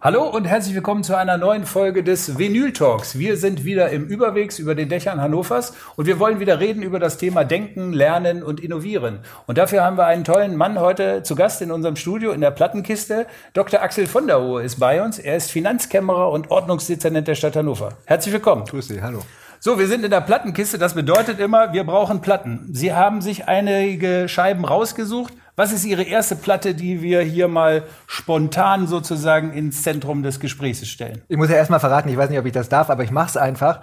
Hallo und herzlich willkommen zu einer neuen Folge des Vinyl Talks. Wir sind wieder im Überwegs über den Dächern Hannovers und wir wollen wieder reden über das Thema Denken, Lernen und Innovieren. Und dafür haben wir einen tollen Mann heute zu Gast in unserem Studio in der Plattenkiste. Dr. Axel von der Hohe ist bei uns. Er ist Finanzkämmerer und Ordnungsdezernent der Stadt Hannover. Herzlich willkommen. Grüß Sie, hallo. So, wir sind in der Plattenkiste. Das bedeutet immer, wir brauchen Platten. Sie haben sich einige Scheiben rausgesucht. Was ist Ihre erste Platte, die wir hier mal spontan sozusagen ins Zentrum des Gesprächs stellen? Ich muss ja erstmal verraten, ich weiß nicht, ob ich das darf, aber ich mache es einfach.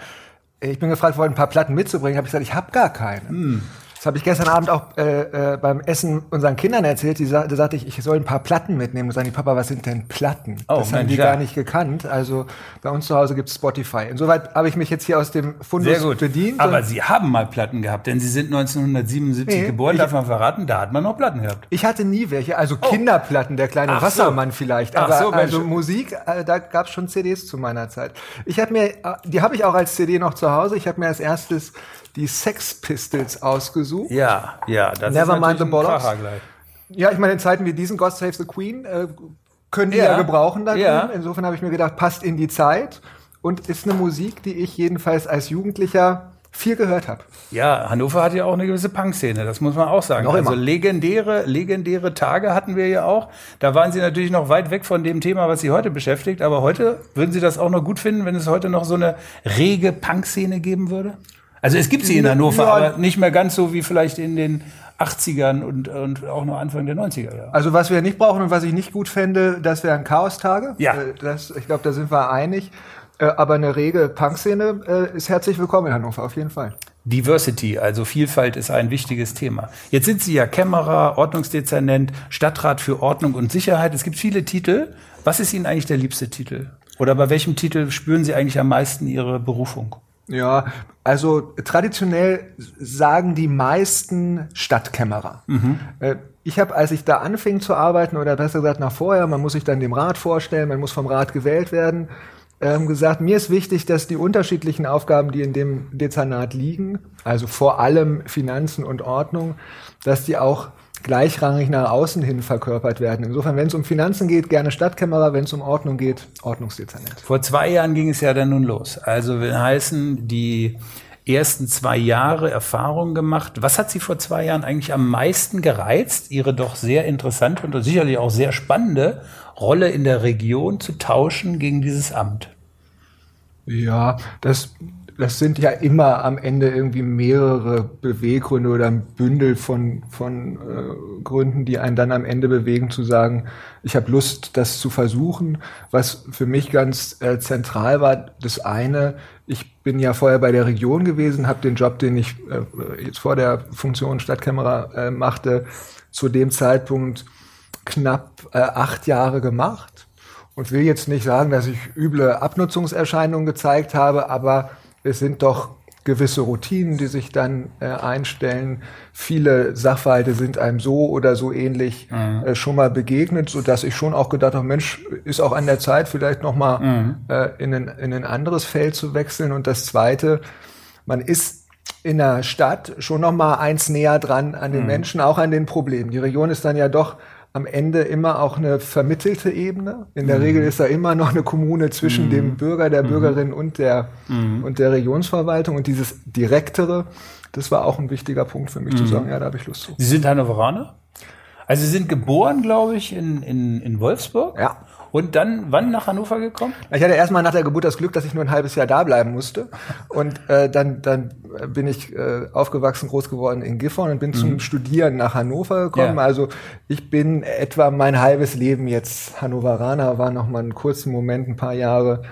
Ich bin gefragt worden, ein paar Platten mitzubringen. Habe ich gesagt, ich habe gar keine. Hm. Das habe ich gestern Abend auch äh, äh, beim Essen unseren Kindern erzählt. Die da sagte ich, ich soll ein paar Platten mitnehmen. Und sagen die, Papa, was sind denn Platten? Oh, das Mensch, haben die ja. gar nicht gekannt. Also bei uns zu Hause gibt's Spotify. Insoweit habe ich mich jetzt hier aus dem Fundus bedient. Aber Sie haben mal Platten gehabt, denn Sie sind 1977 nee, geboren, darf man verraten, da hat man noch Platten gehabt. Ich hatte nie welche, also oh. Kinderplatten, der kleine Ach Wassermann so. vielleicht. Aber so, also Musik, äh, da gab's schon CDs zu meiner Zeit. Ich habe mir, äh, die habe ich auch als CD noch zu Hause. Ich habe mir als erstes die Sex Pistols ausgesucht. Ja, ja, das Never ist mind the bollocks. Ja, ich meine, in Zeiten wie diesen, God Save the Queen, äh, können die ja, ja gebrauchen da ja. Insofern habe ich mir gedacht, passt in die Zeit und ist eine Musik, die ich jedenfalls als Jugendlicher viel gehört habe. Ja, Hannover hat ja auch eine gewisse Punk-Szene, das muss man auch sagen. Noch also immer. legendäre, legendäre Tage hatten wir ja auch. Da waren Sie natürlich noch weit weg von dem Thema, was Sie heute beschäftigt. Aber heute würden Sie das auch noch gut finden, wenn es heute noch so eine rege Punk-Szene geben würde? Also es gibt sie in Hannover, ja. aber nicht mehr ganz so wie vielleicht in den 80ern und, und auch noch Anfang der 90er Jahre. Also was wir nicht brauchen und was ich nicht gut fände, das wären Chaostage. Ja. Äh, das, ich glaube, da sind wir einig. Äh, aber eine rege Punk-Szene äh, ist herzlich willkommen in Hannover, auf jeden Fall. Diversity, also Vielfalt ist ein wichtiges Thema. Jetzt sind Sie ja Kämmerer, Ordnungsdezernent, Stadtrat für Ordnung und Sicherheit. Es gibt viele Titel. Was ist Ihnen eigentlich der liebste Titel? Oder bei welchem Titel spüren Sie eigentlich am meisten Ihre Berufung? Ja, also traditionell sagen die meisten Stadtkämmerer. Mhm. Äh, ich habe, als ich da anfing zu arbeiten, oder besser gesagt nach vorher, man muss sich dann dem Rat vorstellen, man muss vom Rat gewählt werden, ähm, gesagt, mir ist wichtig, dass die unterschiedlichen Aufgaben, die in dem Dezernat liegen, also vor allem Finanzen und Ordnung, dass die auch gleichrangig nach außen hin verkörpert werden. Insofern, wenn es um Finanzen geht, gerne Stadtkämmerer, wenn es um Ordnung geht, Ordnungsdezernent. Vor zwei Jahren ging es ja dann nun los. Also will heißen, die ersten zwei Jahre Erfahrung gemacht. Was hat Sie vor zwei Jahren eigentlich am meisten gereizt, Ihre doch sehr interessante und sicherlich auch sehr spannende Rolle in der Region zu tauschen gegen dieses Amt? Ja, das das sind ja immer am Ende irgendwie mehrere Beweggründe oder ein Bündel von, von äh, Gründen, die einen dann am Ende bewegen zu sagen, ich habe Lust, das zu versuchen. Was für mich ganz äh, zentral war, das eine, ich bin ja vorher bei der Region gewesen, habe den Job, den ich äh, jetzt vor der Funktion Stadtkämmerer äh, machte, zu dem Zeitpunkt knapp äh, acht Jahre gemacht und will jetzt nicht sagen, dass ich üble Abnutzungserscheinungen gezeigt habe, aber es sind doch gewisse Routinen, die sich dann äh, einstellen. Viele Sachverhalte sind einem so oder so ähnlich mhm. äh, schon mal begegnet, so dass ich schon auch gedacht habe, Mensch, ist auch an der Zeit, vielleicht noch mal mhm. äh, in, ein, in ein anderes Feld zu wechseln. Und das Zweite, man ist in der Stadt schon noch mal eins näher dran an den mhm. Menschen, auch an den Problemen. Die Region ist dann ja doch am Ende immer auch eine vermittelte Ebene. In der mhm. Regel ist da immer noch eine Kommune zwischen mhm. dem Bürger, der mhm. Bürgerin und der, mhm. und der Regionsverwaltung. Und dieses Direktere, das war auch ein wichtiger Punkt für mich zu mhm. sagen, ja, da habe ich Lust zu. Sie sind Hannoveraner? Also Sie sind geboren, glaube ich, in, in, in Wolfsburg. Ja. Und dann, wann nach Hannover gekommen? Ich hatte erstmal nach der Geburt das Glück, dass ich nur ein halbes Jahr da bleiben musste. Und äh, dann, dann bin ich äh, aufgewachsen, groß geworden in Gifhorn und bin mhm. zum Studieren nach Hannover gekommen. Ja. Also ich bin etwa mein halbes Leben jetzt Hannoveraner, war noch mal einen kurzen Moment, ein paar Jahre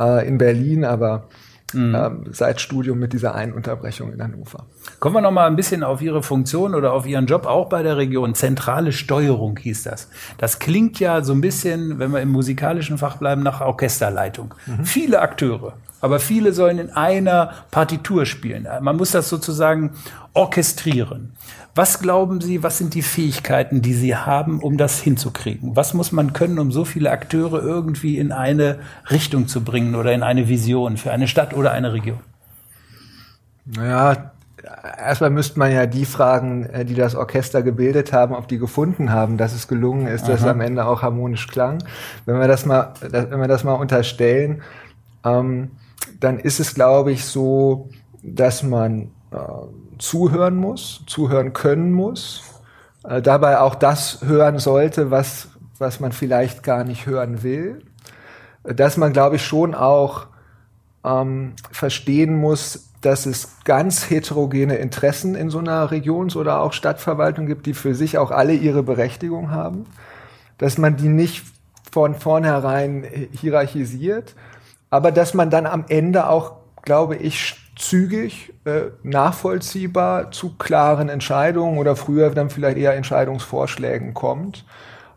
äh, in Berlin, aber mhm. ähm, seit Studium mit dieser einen Unterbrechung in Hannover. Kommen wir noch mal ein bisschen auf Ihre Funktion oder auf Ihren Job auch bei der Region. Zentrale Steuerung hieß das. Das klingt ja so ein bisschen, wenn wir im musikalischen Fach bleiben, nach Orchesterleitung. Mhm. Viele Akteure, aber viele sollen in einer Partitur spielen. Man muss das sozusagen orchestrieren. Was glauben Sie, was sind die Fähigkeiten, die Sie haben, um das hinzukriegen? Was muss man können, um so viele Akteure irgendwie in eine Richtung zu bringen oder in eine Vision für eine Stadt oder eine Region? Naja, erstmal müsste man ja die fragen, äh, die das Orchester gebildet haben, ob die gefunden haben, dass es gelungen ist, Aha. dass es am Ende auch harmonisch klang. Wenn wir das mal, wenn wir das mal unterstellen, ähm, dann ist es, glaube ich, so, dass man äh, zuhören muss, zuhören können muss, äh, dabei auch das hören sollte, was, was man vielleicht gar nicht hören will, dass man, glaube ich, schon auch ähm, verstehen muss, dass es ganz heterogene Interessen in so einer Regions- oder auch Stadtverwaltung gibt, die für sich auch alle ihre Berechtigung haben, dass man die nicht von vornherein hierarchisiert, aber dass man dann am Ende auch, glaube ich, zügig, äh, nachvollziehbar zu klaren Entscheidungen oder früher dann vielleicht eher Entscheidungsvorschlägen kommt.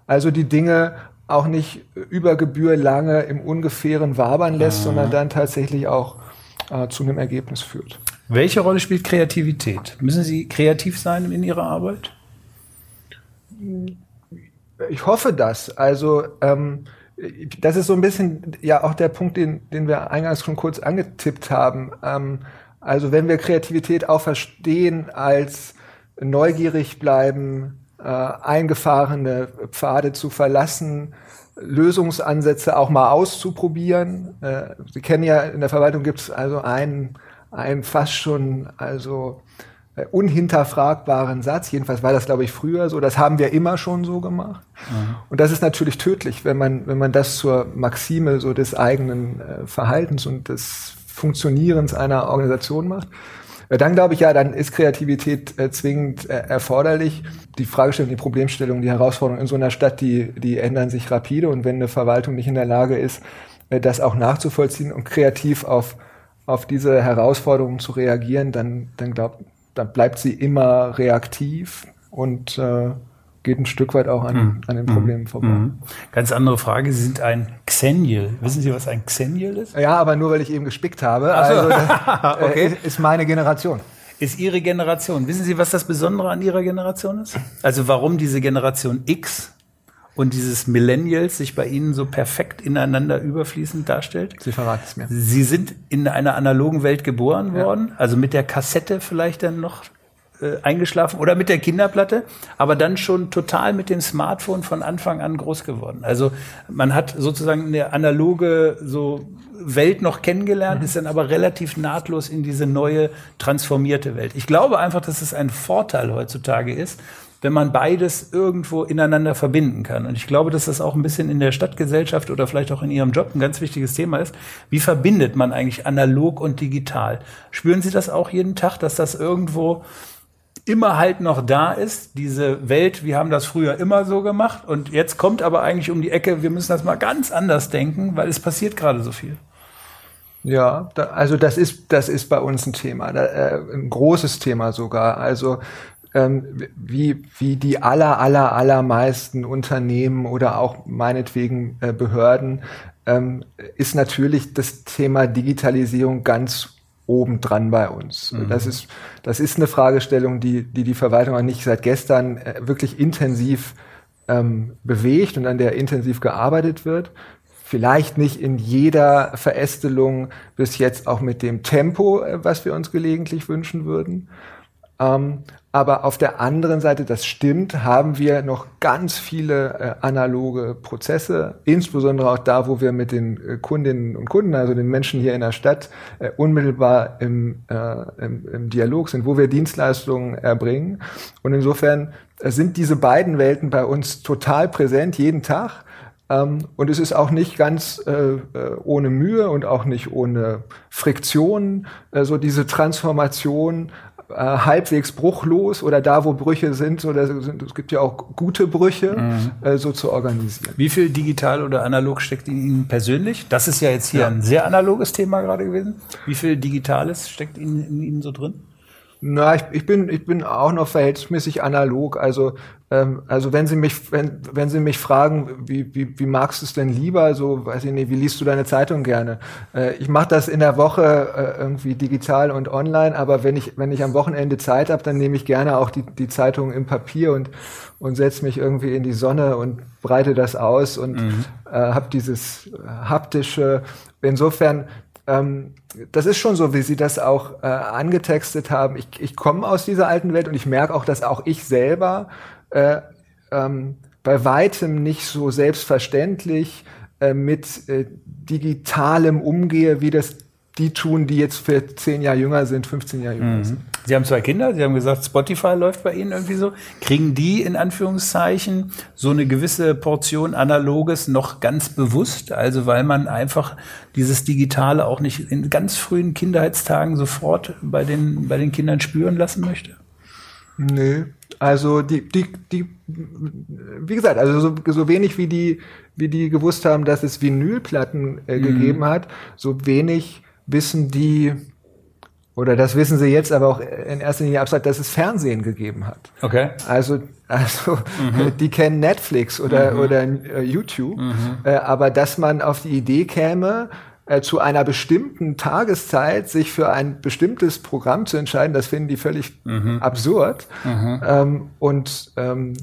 Also die Dinge auch nicht über Gebühr lange im Ungefähren wabern lässt, mhm. sondern dann tatsächlich auch äh, zu einem Ergebnis führt. Welche Rolle spielt Kreativität? Müssen Sie kreativ sein in Ihrer Arbeit? Ich hoffe das. Also ähm, das ist so ein bisschen ja auch der Punkt, den, den wir eingangs schon kurz angetippt haben. Ähm, also wenn wir Kreativität auch verstehen als neugierig bleiben, äh, eingefahrene Pfade zu verlassen, Lösungsansätze auch mal auszuprobieren. Äh, Sie kennen ja, in der Verwaltung gibt es also einen, einen fast schon also unhinterfragbaren Satz. Jedenfalls war das, glaube ich, früher so. Das haben wir immer schon so gemacht. Mhm. Und das ist natürlich tödlich, wenn man, wenn man das zur Maxime so des eigenen äh, Verhaltens und des Funktionierens einer Organisation macht. Dann glaube ich ja, dann ist Kreativität äh, zwingend äh, erforderlich. Die Fragestellung, die Problemstellung, die Herausforderungen in so einer Stadt, die, die ändern sich rapide und wenn eine Verwaltung nicht in der Lage ist, äh, das auch nachzuvollziehen und kreativ auf, auf diese Herausforderungen zu reagieren, dann, dann, glaub, dann bleibt sie immer reaktiv und äh, geht ein Stück weit auch an, mhm. an den Problemen mhm. vorbei. Mhm. Ganz andere Frage, Sie sind ein Xennial. Wissen Sie, was ein Xennial ist? Ja, aber nur, weil ich eben gespickt habe. So. Also das, äh, okay. ist meine Generation. Ist Ihre Generation. Wissen Sie, was das Besondere an Ihrer Generation ist? Also warum diese Generation X und dieses Millennials sich bei Ihnen so perfekt ineinander überfließend darstellt? Sie verraten es mir. Sie sind in einer analogen Welt geboren worden, also mit der Kassette vielleicht dann noch äh, eingeschlafen oder mit der Kinderplatte, aber dann schon total mit dem Smartphone von Anfang an groß geworden. Also man hat sozusagen eine analoge so Welt noch kennengelernt, mhm. ist dann aber relativ nahtlos in diese neue transformierte Welt. Ich glaube einfach, dass es ein Vorteil heutzutage ist, wenn man beides irgendwo ineinander verbinden kann. Und ich glaube, dass das auch ein bisschen in der Stadtgesellschaft oder vielleicht auch in Ihrem Job ein ganz wichtiges Thema ist. Wie verbindet man eigentlich analog und digital? Spüren Sie das auch jeden Tag, dass das irgendwo immer halt noch da ist, diese Welt, wir haben das früher immer so gemacht und jetzt kommt aber eigentlich um die Ecke, wir müssen das mal ganz anders denken, weil es passiert gerade so viel. Ja, da, also das ist das ist bei uns ein Thema, da, äh, ein großes Thema sogar. Also ähm, wie wie die aller aller allermeisten Unternehmen oder auch meinetwegen äh, Behörden ähm, ist natürlich das Thema Digitalisierung ganz obendran bei uns. Mhm. Das ist, das ist eine Fragestellung, die, die die Verwaltung auch nicht seit gestern äh, wirklich intensiv ähm, bewegt und an der intensiv gearbeitet wird. Vielleicht nicht in jeder Verästelung bis jetzt auch mit dem Tempo, äh, was wir uns gelegentlich wünschen würden. Ähm, aber auf der anderen Seite, das stimmt, haben wir noch ganz viele äh, analoge Prozesse, insbesondere auch da, wo wir mit den äh, Kundinnen und Kunden, also den Menschen hier in der Stadt, äh, unmittelbar im, äh, im, im, Dialog sind, wo wir Dienstleistungen erbringen. Und insofern äh, sind diese beiden Welten bei uns total präsent, jeden Tag. Ähm, und es ist auch nicht ganz äh, ohne Mühe und auch nicht ohne Friktion, so diese Transformation äh, halbwegs bruchlos oder da, wo Brüche sind, oder es gibt ja auch gute Brüche, mhm. äh, so zu organisieren. Wie viel digital oder analog steckt in Ihnen persönlich? Das ist ja jetzt hier ja. ein sehr analoges Thema gerade gewesen. Wie viel Digitales steckt in, in Ihnen so drin? Na, ich, ich bin ich bin auch noch verhältnismäßig analog. Also ähm, also wenn Sie mich wenn wenn Sie mich fragen, wie wie wie magst du es denn lieber? So weiß ich nicht, wie liest du deine Zeitung gerne? Äh, ich mache das in der Woche äh, irgendwie digital und online, aber wenn ich wenn ich am Wochenende Zeit habe, dann nehme ich gerne auch die die Zeitung im Papier und und setze mich irgendwie in die Sonne und breite das aus und mhm. äh, habe dieses haptische. Insofern ähm, das ist schon so, wie Sie das auch äh, angetextet haben. Ich, ich komme aus dieser alten Welt und ich merke auch, dass auch ich selber äh, ähm, bei weitem nicht so selbstverständlich äh, mit äh, digitalem umgehe, wie das die tun, die jetzt für zehn Jahre jünger sind, 15 Jahre jünger mhm. sind. Sie haben zwei Kinder, Sie haben gesagt, Spotify läuft bei Ihnen irgendwie so. Kriegen die in Anführungszeichen so eine gewisse Portion Analoges noch ganz bewusst? Also weil man einfach dieses Digitale auch nicht in ganz frühen Kindheitstagen sofort bei den, bei den Kindern spüren lassen möchte? Nö. Also die, die, die, wie gesagt, also so, so wenig wie die, wie die gewusst haben, dass es Vinylplatten äh, mhm. gegeben hat, so wenig wissen die, oder das wissen sie jetzt aber auch in erster Linie abstrakt, dass es Fernsehen gegeben hat. Okay. Also, also mhm. die kennen Netflix oder, mhm. oder äh, YouTube, mhm. äh, aber dass man auf die Idee käme, äh, zu einer bestimmten Tageszeit sich für ein bestimmtes Programm zu entscheiden, das finden die völlig mhm. absurd. Mhm. Ähm, und ähm,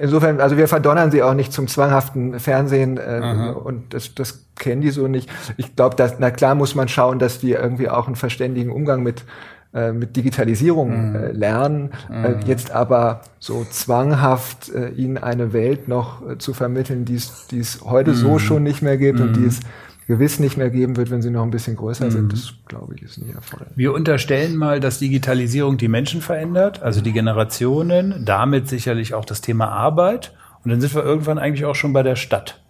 insofern, also wir verdonnern sie auch nicht zum zwanghaften Fernsehen äh, mhm. und das, das kennen die so nicht. Ich glaube, dass na klar muss man schauen, dass die irgendwie auch einen verständigen Umgang mit äh, mit Digitalisierung mhm. äh, lernen, mhm. jetzt aber so zwanghaft äh, ihnen eine Welt noch äh, zu vermitteln, die es heute so mhm. schon nicht mehr gibt und die es gewiss nicht mehr geben wird, wenn sie noch ein bisschen größer mhm. sind. Das, glaube ich, ist nie erforderlich. Wir unterstellen mal, dass Digitalisierung die Menschen verändert, also die Generationen, damit sicherlich auch das Thema Arbeit. Und dann sind wir irgendwann eigentlich auch schon bei der Stadt.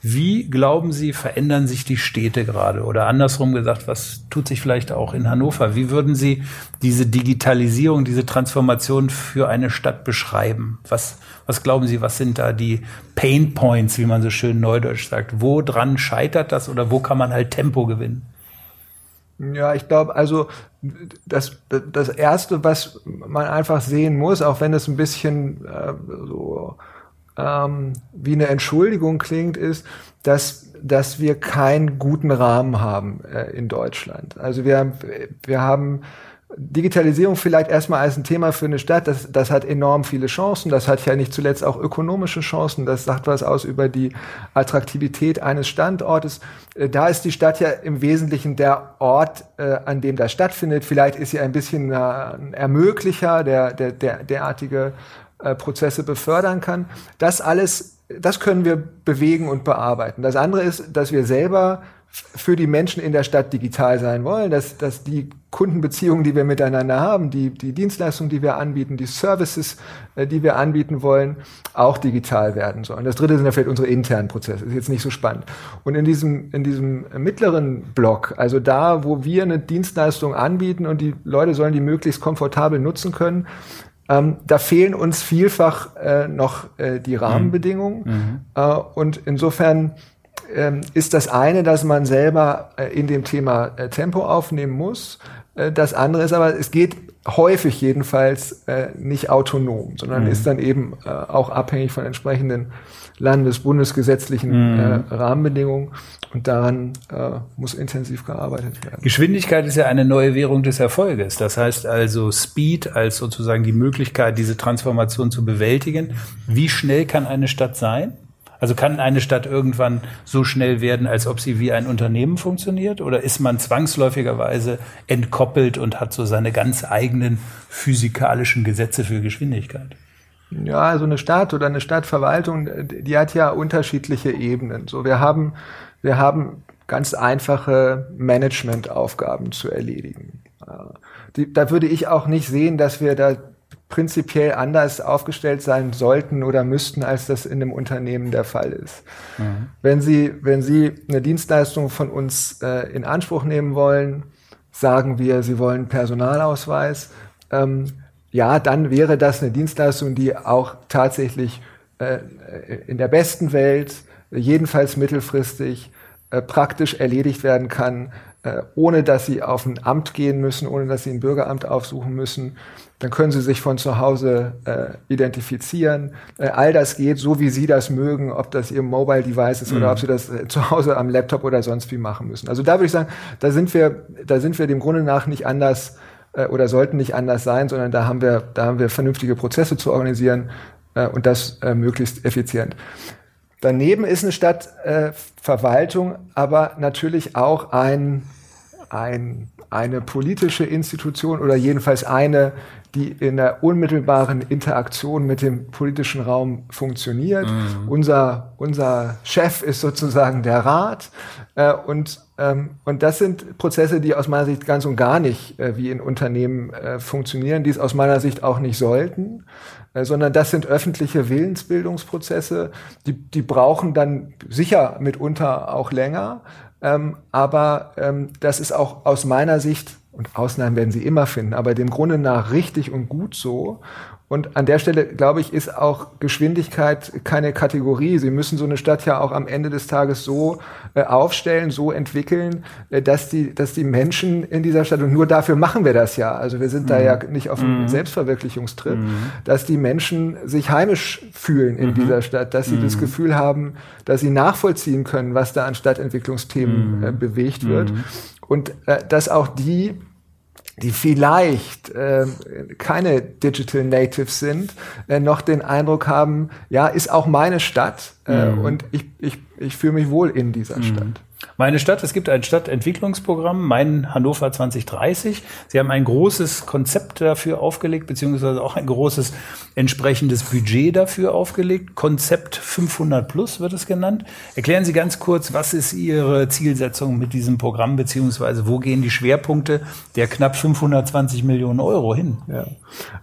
Wie glauben Sie, verändern sich die Städte gerade? Oder andersrum gesagt, was tut sich vielleicht auch in Hannover? Wie würden Sie diese Digitalisierung, diese Transformation für eine Stadt beschreiben? Was, was glauben Sie, was sind da die Pain Points, wie man so schön neudeutsch sagt? Wo dran scheitert das oder wo kann man halt Tempo gewinnen? Ja, ich glaube, also das, das Erste, was man einfach sehen muss, auch wenn es ein bisschen äh, so ähm, wie eine Entschuldigung klingt, ist, dass, dass wir keinen guten Rahmen haben äh, in Deutschland. Also wir, wir haben Digitalisierung vielleicht erstmal als ein Thema für eine Stadt, das, das hat enorm viele Chancen, das hat ja nicht zuletzt auch ökonomische Chancen, das sagt was aus über die Attraktivität eines Standortes. Äh, da ist die Stadt ja im Wesentlichen der Ort, äh, an dem das stattfindet. Vielleicht ist sie ein bisschen äh, Ermöglicher, der, der, der derartige äh, Prozesse befördern kann. Das alles, das können wir bewegen und bearbeiten. Das andere ist, dass wir selber für die Menschen in der Stadt digital sein wollen, dass, dass die Kundenbeziehungen, die wir miteinander haben, die, die Dienstleistungen, die wir anbieten, die Services, äh, die wir anbieten wollen, auch digital werden sollen. Das dritte sind ja vielleicht unsere internen Prozesse, ist jetzt nicht so spannend. Und in diesem, in diesem mittleren Block, also da, wo wir eine Dienstleistung anbieten und die Leute sollen die möglichst komfortabel nutzen können, ähm, da fehlen uns vielfach äh, noch äh, die Rahmenbedingungen. Mhm. mhm. Äh, und insofern ähm, ist das eine, dass man selber äh, in dem Thema äh, Tempo aufnehmen muss. Äh, das andere ist aber, es geht häufig jedenfalls nicht autonom, sondern mhm. ist dann eben auch abhängig von entsprechenden landes-, bundesgesetzlichen mhm. Rahmenbedingungen. Und daran äh, muss intensiv gearbeitet werden. Geschwindigkeit ist ja eine neue Währung des Erfolges. Das heißt also Speed als sozusagen die Möglichkeit, diese Transformation zu bewältigen. Wie schnell kann eine Stadt sein? Also kann eine Stadt irgendwann so schnell werden, als ob sie wie ein Unternehmen funktioniert? Oder ist man zwangsläufigerweise entkoppelt und hat so seine ganz eigenen physikalischen Gesetze für Geschwindigkeit? Ja, also eine Stadt oder eine Stadtverwaltung, die hat ja unterschiedliche Ebenen. So, wir haben wir haben ganz einfache Managementaufgaben zu erledigen. Die, da würde ich auch nicht sehen, dass wir da prinzipiell anders aufgestellt sein sollten oder müssten, als das in einem Unternehmen der Fall ist. Mhm. Wenn Sie, wenn Sie eine Dienstleistung von uns äh, in Anspruch nehmen wollen, sagen wir, Sie wollen Personalausweis, ähm, ja, dann wäre das eine Dienstleistung, die auch tatsächlich äh, in der besten Welt jedenfalls mittelfristig äh, praktisch erledigt werden kann, äh, ohne dass sie auf ein Amt gehen müssen, ohne dass sie ein Bürgeramt aufsuchen müssen. Dann können sie sich von zu Hause äh, identifizieren. Äh, all das geht so, wie sie das mögen, ob das ihr Mobile Device ist mhm. oder ob sie das äh, zu Hause am Laptop oder sonst wie machen müssen. Also da würde ich sagen, da sind wir, da sind wir dem Grunde nach nicht anders äh, oder sollten nicht anders sein, sondern da haben wir, da haben wir vernünftige Prozesse zu organisieren äh, und das äh, möglichst effizient. Daneben ist eine Stadtverwaltung äh, aber natürlich auch ein ein, eine politische Institution oder jedenfalls eine, die in der unmittelbaren Interaktion mit dem politischen Raum funktioniert. Mhm. Unser, unser Chef ist sozusagen der Rat. Äh, und, ähm, und das sind Prozesse, die aus meiner Sicht ganz und gar nicht äh, wie in Unternehmen äh, funktionieren, die es aus meiner Sicht auch nicht sollten. Äh, sondern das sind öffentliche Willensbildungsprozesse, die, die brauchen dann sicher mitunter auch länger, ähm, aber ähm, das ist auch aus meiner Sicht, und Ausnahmen werden Sie immer finden, aber dem Grunde nach richtig und gut so. Und an der Stelle, glaube ich, ist auch Geschwindigkeit keine Kategorie. Sie müssen so eine Stadt ja auch am Ende des Tages so äh, aufstellen, so entwickeln, äh, dass die, dass die Menschen in dieser Stadt, und nur dafür machen wir das ja, also wir sind mhm. da ja nicht auf einem mhm. Selbstverwirklichungstrip, mhm. dass die Menschen sich heimisch fühlen in mhm. dieser Stadt, dass sie das mhm. Gefühl haben, dass sie nachvollziehen können, was da an Stadtentwicklungsthemen mhm. äh, bewegt wird. Und äh, dass auch die, die vielleicht äh, keine Digital Natives sind, äh, noch den Eindruck haben, ja, ist auch meine Stadt äh, mhm. und ich, ich, ich fühle mich wohl in dieser mhm. Stadt. Meine Stadt, es gibt ein Stadtentwicklungsprogramm, mein Hannover 2030. Sie haben ein großes Konzept dafür aufgelegt, beziehungsweise auch ein großes entsprechendes Budget dafür aufgelegt. Konzept 500 plus wird es genannt. Erklären Sie ganz kurz, was ist Ihre Zielsetzung mit diesem Programm, beziehungsweise wo gehen die Schwerpunkte der knapp 520 Millionen Euro hin? Ja.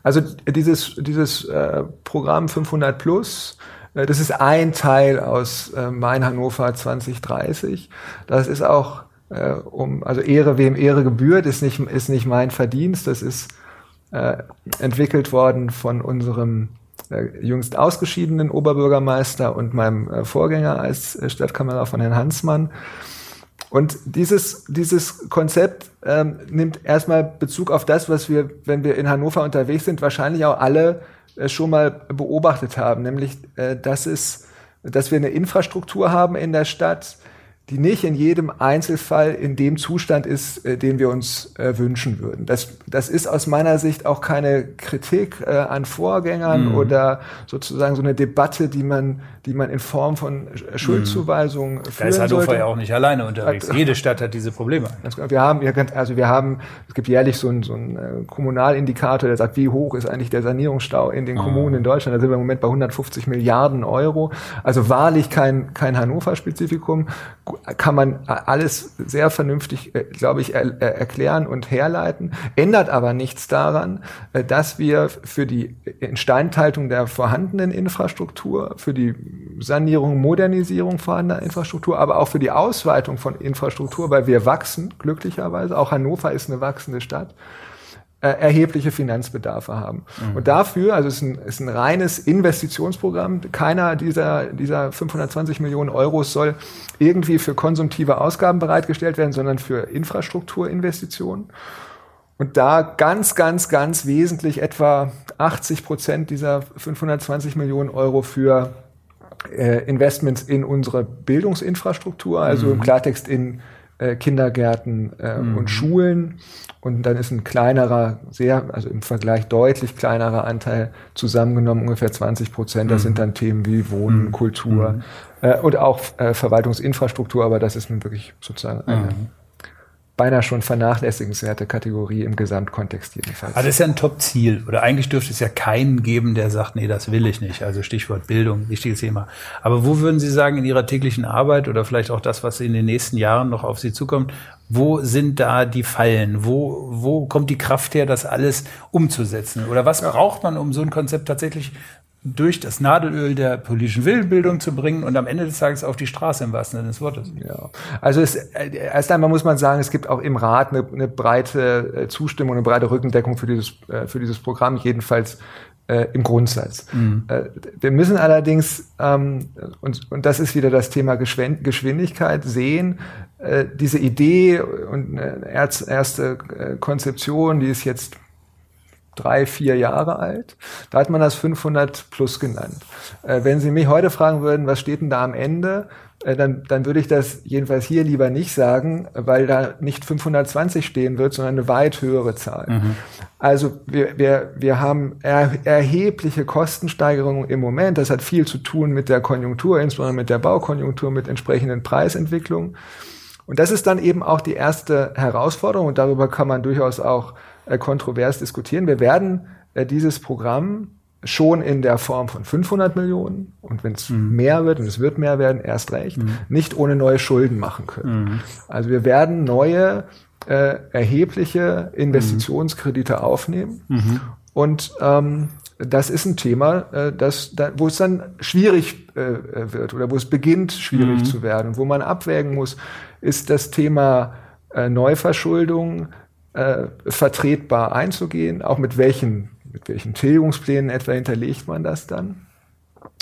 Also dieses, dieses äh, Programm 500 plus das ist ein Teil aus äh, Mein Hannover 2030. Das ist auch äh, um, also Ehre wem Ehre gebührt, ist nicht, ist nicht mein Verdienst. Das ist äh, entwickelt worden von unserem äh, jüngst ausgeschiedenen Oberbürgermeister und meinem äh, Vorgänger als äh, Stadtkammerer von Herrn Hansmann. Und dieses, dieses Konzept ähm, nimmt erstmal Bezug auf das, was wir, wenn wir in Hannover unterwegs sind, wahrscheinlich auch alle äh, schon mal beobachtet haben, nämlich äh, dass, es, dass wir eine Infrastruktur haben in der Stadt, die nicht in jedem Einzelfall in dem Zustand ist, äh, den wir uns äh, wünschen würden. Das, das ist aus meiner Sicht auch keine Kritik äh, an Vorgängern mhm. oder sozusagen so eine Debatte, die man, die man in Form von Schuldzuweisungen mhm. führen Da ist Hannover sollte. ja auch nicht alleine unterwegs. Äh, Jede Stadt hat diese Probleme. Genau. Wir haben, also wir haben, es gibt jährlich so einen, so einen äh, Kommunalindikator, der sagt, wie hoch ist eigentlich der Sanierungsstau in den mhm. Kommunen in Deutschland. Da sind wir im Moment bei 150 Milliarden Euro. Also wahrlich kein, kein Hannover-Spezifikum kann man alles sehr vernünftig, äh, glaube ich, er, erklären und herleiten, ändert aber nichts daran, äh, dass wir für die Instandhaltung der vorhandenen Infrastruktur, für die Sanierung, Modernisierung vorhandener Infrastruktur, aber auch für die Ausweitung von Infrastruktur, weil wir wachsen, glücklicherweise, auch Hannover ist eine wachsende Stadt, äh, erhebliche Finanzbedarfe haben. Mhm. Und dafür, also es ist ein, ist ein reines Investitionsprogramm, keiner dieser, dieser 520 Millionen Euro soll irgendwie für konsumtive Ausgaben bereitgestellt werden, sondern für Infrastrukturinvestitionen. Und da ganz, ganz, ganz wesentlich etwa 80 Prozent dieser 520 Millionen Euro für äh, Investments in unsere Bildungsinfrastruktur, also mhm. im Klartext in äh, Kindergärten äh, mhm. und Schulen. Und dann ist ein kleinerer, sehr, also im Vergleich deutlich kleinerer Anteil zusammengenommen, ungefähr 20 Prozent. Das mhm. sind dann Themen wie Wohnen, mhm. Kultur mhm. äh, und auch äh, Verwaltungsinfrastruktur, aber das ist nun wirklich sozusagen eine mhm beinahe schon vernachlässigenswerte Kategorie im Gesamtkontext jedenfalls. Aber das ist ja ein Top-Ziel. Oder eigentlich dürfte es ja keinen geben, der sagt, nee, das will ich nicht. Also Stichwort Bildung, wichtiges Thema. Aber wo würden Sie sagen, in Ihrer täglichen Arbeit oder vielleicht auch das, was in den nächsten Jahren noch auf Sie zukommt, wo sind da die Fallen? Wo, wo kommt die Kraft her, das alles umzusetzen? Oder was braucht man, um so ein Konzept tatsächlich durch das Nadelöl der politischen Willensbildung zu bringen und am Ende des Tages auf die Straße im wahrsten Sinne des Wortes. Ja. Also es, äh, erst einmal muss man sagen, es gibt auch im Rat eine, eine breite äh, Zustimmung, eine breite Rückendeckung für dieses, äh, für dieses Programm, jedenfalls äh, im Grundsatz. Mhm. Äh, wir müssen allerdings, ähm, und, und das ist wieder das Thema Geschwindigkeit, sehen, äh, diese Idee und eine erste Konzeption, die ist jetzt drei, vier Jahre alt. Da hat man das 500 plus genannt. Äh, wenn Sie mich heute fragen würden, was steht denn da am Ende, äh, dann, dann würde ich das jedenfalls hier lieber nicht sagen, weil da nicht 520 stehen wird, sondern eine weit höhere Zahl. Mhm. Also wir, wir, wir haben er, erhebliche Kostensteigerungen im Moment. Das hat viel zu tun mit der Konjunktur, insbesondere mit der Baukonjunktur, mit entsprechenden Preisentwicklungen. Und das ist dann eben auch die erste Herausforderung und darüber kann man durchaus auch kontrovers diskutieren. Wir werden äh, dieses Programm schon in der Form von 500 Millionen und wenn es mhm. mehr wird und es wird mehr werden, erst recht, mhm. nicht ohne neue Schulden machen können. Mhm. Also wir werden neue äh, erhebliche Investitionskredite aufnehmen mhm. und ähm, das ist ein Thema, äh, das, da, wo es dann schwierig äh, wird oder wo es beginnt, schwierig mhm. zu werden und wo man abwägen muss, ist das Thema äh, Neuverschuldung äh, vertretbar einzugehen, auch mit welchen, mit welchen Tilgungsplänen etwa hinterlegt man das dann?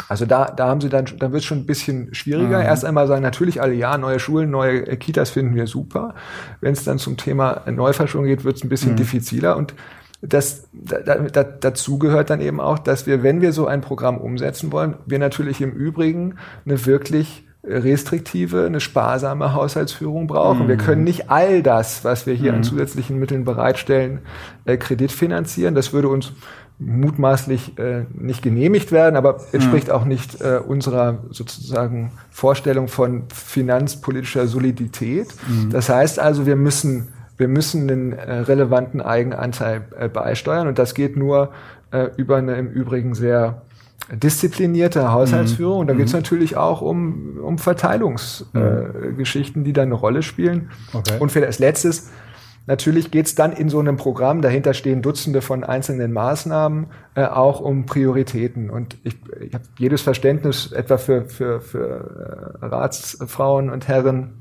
Also da, da haben sie dann, da wird es schon ein bisschen schwieriger. Mhm. Erst einmal sagen natürlich alle, ja, neue Schulen, neue Kitas finden wir super. Wenn es dann zum Thema Neuverschuldung geht, wird es ein bisschen mhm. diffiziler und das, da, da, dazu gehört dann eben auch, dass wir, wenn wir so ein Programm umsetzen wollen, wir natürlich im Übrigen eine wirklich restriktive, eine sparsame Haushaltsführung brauchen. Mhm. Wir können nicht all das, was wir hier mhm. an zusätzlichen Mitteln bereitstellen, äh, kreditfinanzieren. Das würde uns mutmaßlich äh, nicht genehmigt werden, aber entspricht mhm. auch nicht äh, unserer sozusagen Vorstellung von finanzpolitischer Solidität. Mhm. Das heißt also, wir müssen wir müssen den äh, relevanten Eigenanteil äh, beisteuern und das geht nur äh, über eine im Übrigen sehr disziplinierte Haushaltsführung. Und da geht es mhm. natürlich auch um, um Verteilungsgeschichten, mhm. die da eine Rolle spielen. Okay. Und für das Letztes, natürlich geht es dann in so einem Programm, dahinter stehen Dutzende von einzelnen Maßnahmen, äh, auch um Prioritäten. Und ich, ich habe jedes Verständnis etwa für, für, für äh, Ratsfrauen und Herren,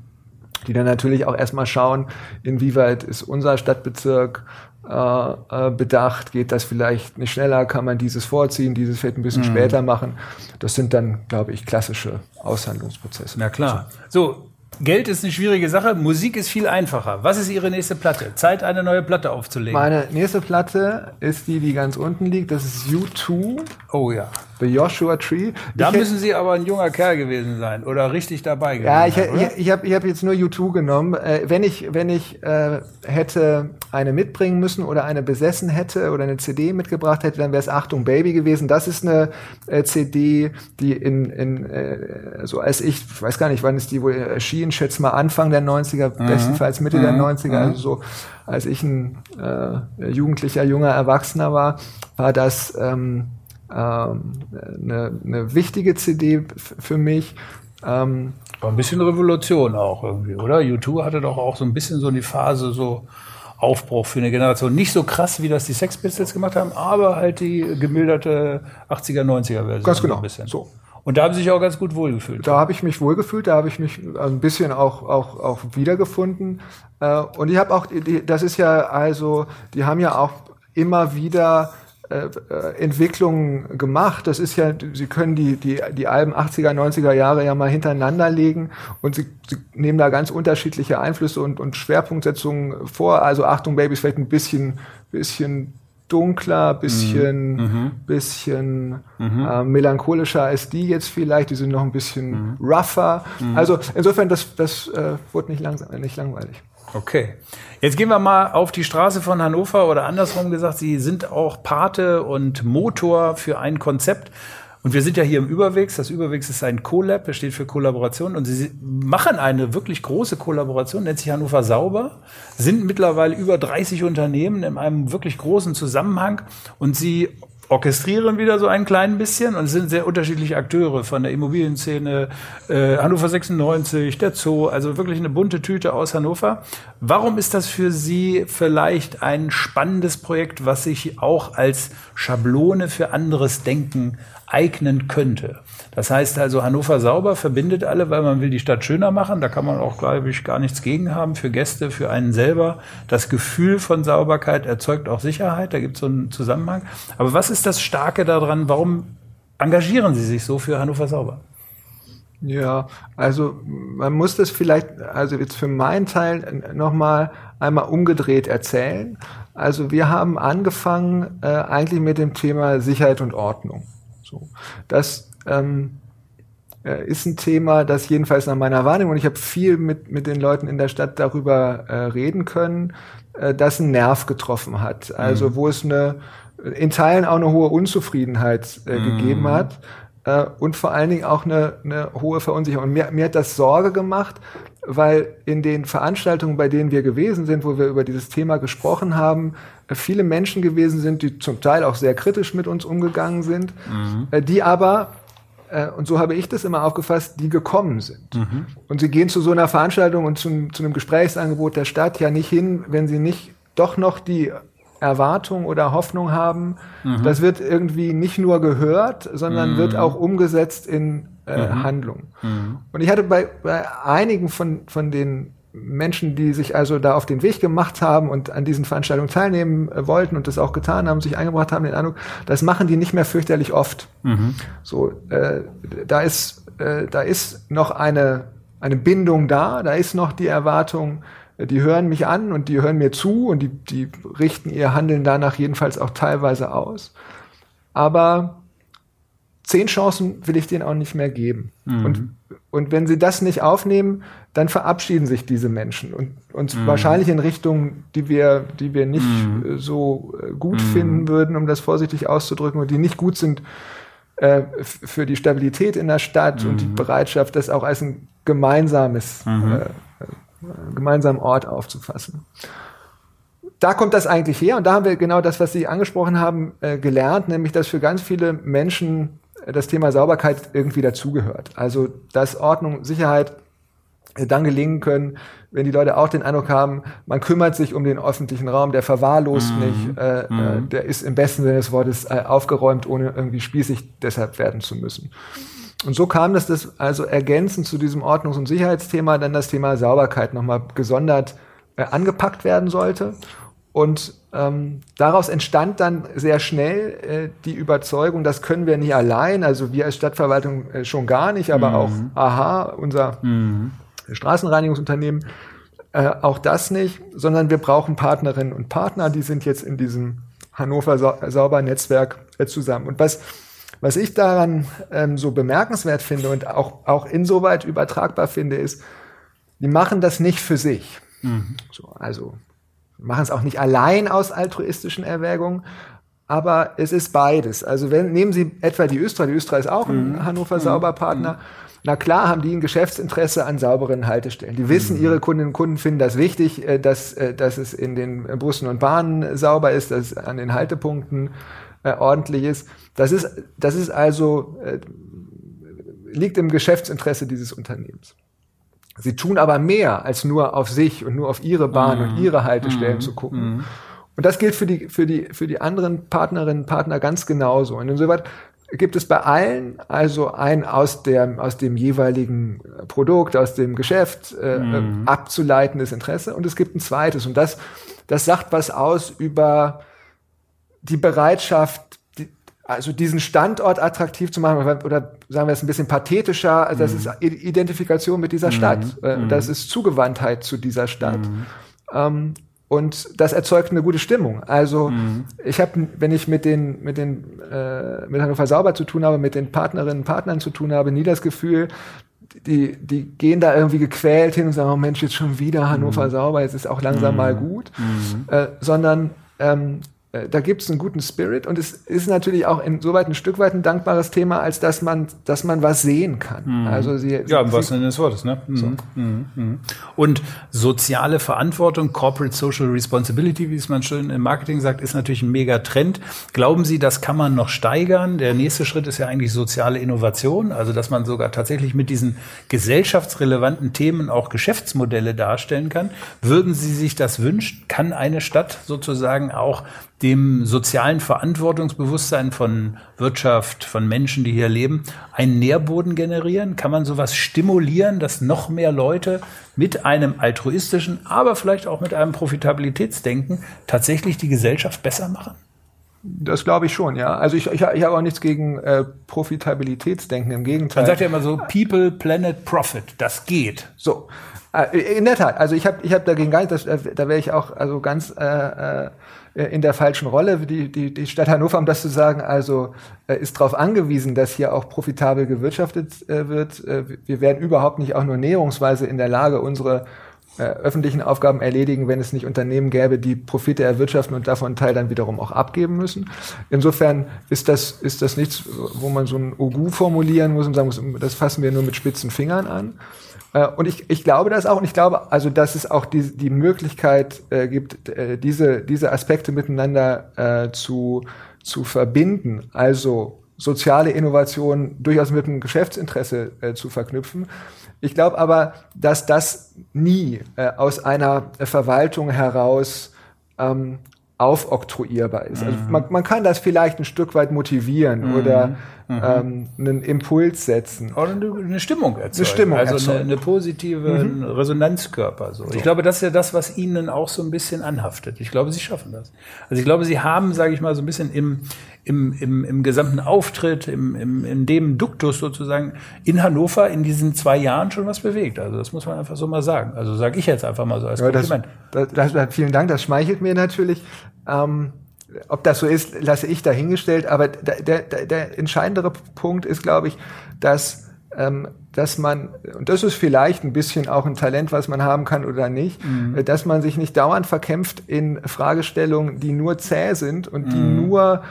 die dann natürlich auch erstmal schauen, inwieweit ist unser Stadtbezirk äh, äh, bedacht, geht das vielleicht nicht schneller, kann man dieses vorziehen, dieses vielleicht ein bisschen mhm. später machen. Das sind dann, glaube ich, klassische Aushandlungsprozesse. Na klar. So, Geld ist eine schwierige Sache, Musik ist viel einfacher. Was ist Ihre nächste Platte? Zeit, eine neue Platte aufzulegen. Meine nächste Platte ist die, die ganz unten liegt. Das ist U2. Oh ja. The Joshua Tree. Da ich müssen Sie aber ein junger Kerl gewesen sein oder richtig dabei gewesen Ja, ich, sein, ich, ich habe ich hab jetzt nur U2 genommen. Äh, wenn ich, wenn ich äh, hätte eine mitbringen müssen oder eine besessen hätte oder eine CD mitgebracht hätte, dann wäre es Achtung Baby gewesen. Das ist eine äh, CD, die in, in äh, so als ich, ich weiß gar nicht, wann ist die wohl erschien, schätze mal Anfang der 90er, mhm. bestenfalls Mitte mhm. der 90er, mhm. also so als ich ein äh, jugendlicher, junger Erwachsener war, war das ähm, ähm, eine, eine wichtige CD für mich. Ähm, War ein bisschen Revolution auch irgendwie, oder? U2 hatte doch auch so ein bisschen so die Phase so Aufbruch für eine Generation. Nicht so krass, wie das die Sex Pistols gemacht haben, aber halt die gemilderte 80er, 90er Version. Ganz genau. Ein bisschen. So. Und da haben Sie sich auch ganz gut wohlgefühlt. Da habe ich mich wohlgefühlt, da habe ich mich ein bisschen auch, auch, auch wiedergefunden. Äh, und ich habe auch, das ist ja also, die haben ja auch immer wieder Entwicklungen gemacht. Das ist ja, Sie können die, die, die Alben 80er, 90er Jahre ja mal hintereinander legen und Sie, Sie nehmen da ganz unterschiedliche Einflüsse und, und Schwerpunktsetzungen vor. Also Achtung, Baby ist vielleicht ein bisschen, bisschen dunkler, bisschen, mhm. mhm. bisschen mhm. Äh, melancholischer als die jetzt vielleicht. Die sind noch ein bisschen mhm. rougher. Mhm. Also insofern, das, das äh, wurde nicht, langsam, nicht langweilig. Okay. Jetzt gehen wir mal auf die Straße von Hannover oder andersrum gesagt, Sie sind auch Pate und Motor für ein Konzept. Und wir sind ja hier im Überwegs. Das Überwegs ist ein Collab, das steht für Kollaboration. Und Sie machen eine wirklich große Kollaboration, nennt sich Hannover Sauber, sind mittlerweile über 30 Unternehmen in einem wirklich großen Zusammenhang. Und Sie orchestrieren wieder so ein klein bisschen und sind sehr unterschiedliche Akteure von der Immobilienszene, äh, Hannover 96, der Zoo, also wirklich eine bunte Tüte aus Hannover. Warum ist das für Sie vielleicht ein spannendes Projekt, was sich auch als Schablone für anderes Denken eignen könnte? Das heißt also, Hannover sauber verbindet alle, weil man will die Stadt schöner machen. Da kann man auch, glaube ich, gar nichts gegen haben für Gäste, für einen selber. Das Gefühl von Sauberkeit erzeugt auch Sicherheit. Da gibt es so einen Zusammenhang. Aber was ist das Starke daran? Warum engagieren Sie sich so für Hannover sauber? Ja, also man muss das vielleicht, also jetzt für meinen Teil nochmal einmal umgedreht erzählen. Also wir haben angefangen äh, eigentlich mit dem Thema Sicherheit und Ordnung. So, das ähm, äh, ist ein Thema, das jedenfalls nach meiner Wahrnehmung, und ich habe viel mit, mit den Leuten in der Stadt darüber äh, reden können, äh, das einen Nerv getroffen hat. Also mhm. wo es eine in Teilen auch eine hohe Unzufriedenheit äh, mhm. gegeben hat äh, und vor allen Dingen auch eine, eine hohe Verunsicherung. Und mir, mir hat das Sorge gemacht, weil in den Veranstaltungen, bei denen wir gewesen sind, wo wir über dieses Thema gesprochen haben, viele Menschen gewesen sind, die zum Teil auch sehr kritisch mit uns umgegangen sind, mhm. die aber äh, und so habe ich das immer aufgefasst, die gekommen sind. Mhm. Und sie gehen zu so einer Veranstaltung und zu, zu, einem Gesprächsangebot der Stadt ja nicht hin, wenn sie nicht doch noch die Erwartung oder Hoffnung haben. Mhm. Das wird irgendwie nicht nur gehört, sondern mhm. wird auch umgesetzt in äh, mhm. Handlung. Mhm. Und ich hatte bei, bei einigen von, von den Menschen, die sich also da auf den Weg gemacht haben und an diesen Veranstaltungen teilnehmen äh, wollten und das auch getan haben, sich eingebracht haben, den Eindruck, das machen die nicht mehr fürchterlich oft. Mhm. So, äh, da ist, äh, da ist noch eine, eine Bindung da, da ist noch die Erwartung, äh, die hören mich an und die hören mir zu und die, die richten ihr Handeln danach jedenfalls auch teilweise aus. Aber zehn Chancen will ich denen auch nicht mehr geben. Mhm. Und, und wenn sie das nicht aufnehmen, dann verabschieden sich diese Menschen und uns mhm. wahrscheinlich in Richtungen, die wir, die wir nicht mhm. so äh, gut mhm. finden würden, um das vorsichtig auszudrücken, und die nicht gut sind äh, für die Stabilität in der Stadt und die mhm. Bereitschaft, das auch als ein gemeinsames, mhm. äh, gemeinsamen Ort aufzufassen. Da kommt das eigentlich her und da haben wir genau das, was Sie angesprochen haben, äh, gelernt, nämlich dass für ganz viele Menschen das Thema Sauberkeit irgendwie dazugehört. Also, dass Ordnung, Sicherheit äh, dann gelingen können, wenn die Leute auch den Eindruck haben, man kümmert sich um den öffentlichen Raum, der verwahrlost mhm. nicht, äh, äh mhm. der ist im besten Sinne des Wortes äh, aufgeräumt, ohne irgendwie spießig deshalb werden zu müssen. Und so kam das, das also ergänzend zu diesem Ordnungs- und Sicherheitsthema dann das Thema Sauberkeit nochmal gesondert äh, angepackt werden sollte. Und ähm, daraus entstand dann sehr schnell äh, die Überzeugung, das können wir nicht allein, also wir als Stadtverwaltung äh, schon gar nicht, aber mhm. auch AHA, unser mhm. Straßenreinigungsunternehmen, äh, auch das nicht, sondern wir brauchen Partnerinnen und Partner, die sind jetzt in diesem Hannover Sau Sauber Netzwerk äh, zusammen. Und was, was ich daran ähm, so bemerkenswert finde und auch, auch insoweit übertragbar finde, ist, die machen das nicht für sich. Mhm. So, also machen es auch nicht allein aus altruistischen Erwägungen, aber es ist beides. Also wenn, nehmen Sie etwa die Östra, die Östra ist auch ein mhm. Hannover. Sauberpartner. Mhm. Na klar haben die ein Geschäftsinteresse an sauberen Haltestellen. Die wissen, mhm. ihre Kundinnen und Kunden finden das wichtig, äh, dass, äh, dass es in den Bussen und Bahnen sauber ist, dass es an den Haltepunkten äh, ordentlich ist. Das ist, das ist also, liegt im Geschäftsinteresse dieses Unternehmens. Sie tun aber mehr, als nur auf sich und nur auf ihre Bahn mhm. und ihre Haltestellen mhm. zu gucken. Mhm. Und das gilt für die, für die, für die anderen Partnerinnen und Partner ganz genauso. Und insoweit gibt es bei allen also ein aus, der, aus dem jeweiligen Produkt, aus dem Geschäft äh, mhm. abzuleitendes Interesse. Und es gibt ein zweites. Und das, das sagt was aus über die Bereitschaft, also diesen Standort attraktiv zu machen, oder sagen wir es ein bisschen pathetischer, also das mhm. ist Identifikation mit dieser Stadt. Mhm. Äh, das ist Zugewandtheit zu dieser Stadt. Mhm. Ähm, und das erzeugt eine gute Stimmung. Also mhm. ich habe, wenn ich mit den mit den äh, mit Hannover Sauber zu tun habe, mit den Partnerinnen und Partnern zu tun habe, nie das Gefühl, die die gehen da irgendwie gequält hin und sagen, oh Mensch, jetzt schon wieder Hannover mhm. Sauber, jetzt ist auch langsam mhm. mal gut, äh, sondern ähm, äh, da gibt es einen guten Spirit und es ist natürlich auch insoweit ein Stück weit ein dankbares Thema, als dass man, dass man was sehen kann. Mhm. Also sie, ja, im wahrsten Sinne des Wortes. Ne? Mhm. So. Mhm. mhm. Und soziale Verantwortung, Corporate Social Responsibility, wie es man schön im Marketing sagt, ist natürlich ein mega Trend. Glauben Sie, das kann man noch steigern? Der nächste Schritt ist ja eigentlich soziale Innovation, also dass man sogar tatsächlich mit diesen gesellschaftsrelevanten Themen auch Geschäftsmodelle darstellen kann. Würden Sie sich das wünschen? Kann eine Stadt sozusagen auch dem sozialen Verantwortungsbewusstsein von Wirtschaft, von Menschen, die hier leben, einen Nährboden generieren? Kann man sowas stimulieren, dass noch mehr Leute mit einem altruistischen, aber vielleicht auch mit einem Profitabilitätsdenken tatsächlich die Gesellschaft besser machen? Das glaube ich schon, ja. Also ich, ich, ich habe auch nichts gegen äh, Profitabilitätsdenken, im Gegenteil. Man sagt ja immer so, People, Planet, Profit, das geht. So, in der Tat. Also ich habe ich hab dagegen gar nicht, das, da wäre ich auch also ganz äh, äh äh, in der falschen Rolle. Die, die, die Stadt Hannover, um das zu sagen, also äh, ist darauf angewiesen, dass hier auch profitabel gewirtschaftet äh, wird. Äh, wir werden überhaupt nicht auch nur näherungsweise in der Lage, unsere äh, öffentlichen Aufgaben erledigen, wenn es nicht Unternehmen gäbe, die Profite erwirtschaften und davon einen Teil dann wiederum auch abgeben müssen. Insofern ist das, ist das nichts, wo man so ein Ogu formulieren muss und sagen muss, das fassen wir nur mit spitzen Fingern an. Äh, und ich, ich glaube das auch und ich glaube also, dass es auch die, die Möglichkeit äh, gibt, äh, diese, diese Aspekte miteinander äh, zu, zu verbinden. Also soziale Innovation durchaus mit einem Geschäftsinteresse äh, zu verknüpfen. Ich glaube aber, dass das nie äh, aus einer Verwaltung heraus ähm, aufoktroyierbar ist. Also mhm. man, man kann das vielleicht ein Stück weit motivieren mhm. oder mhm. ähm, einen Impuls setzen. Oder eine, Stimmung erzeugen. Eine Stimmung also erzeugen. Eine, eine positive mhm. Resonanzkörper. So. Ich glaube, das ist ja das, was Ihnen auch so ein bisschen anhaftet. Ich glaube, Sie schaffen das. Also ich glaube, Sie haben, sage ich mal, so ein bisschen im, im, im, im gesamten Auftritt, im, im, in dem Duktus sozusagen in Hannover in diesen zwei Jahren schon was bewegt. Also das muss man einfach so mal sagen. Also sage ich jetzt einfach mal so als ja, Kompliment. Das, das, das, vielen Dank, das schmeichelt mir natürlich. Ähm, ob das so ist, lasse ich dahingestellt. Aber der, der, der entscheidendere Punkt ist, glaube ich, dass ähm, dass man, und das ist vielleicht ein bisschen auch ein Talent, was man haben kann oder nicht, mhm. Äh, dass man sich nicht dauernd verkämpft in Fragestellungen, die nur zäh sind und die mhm. nur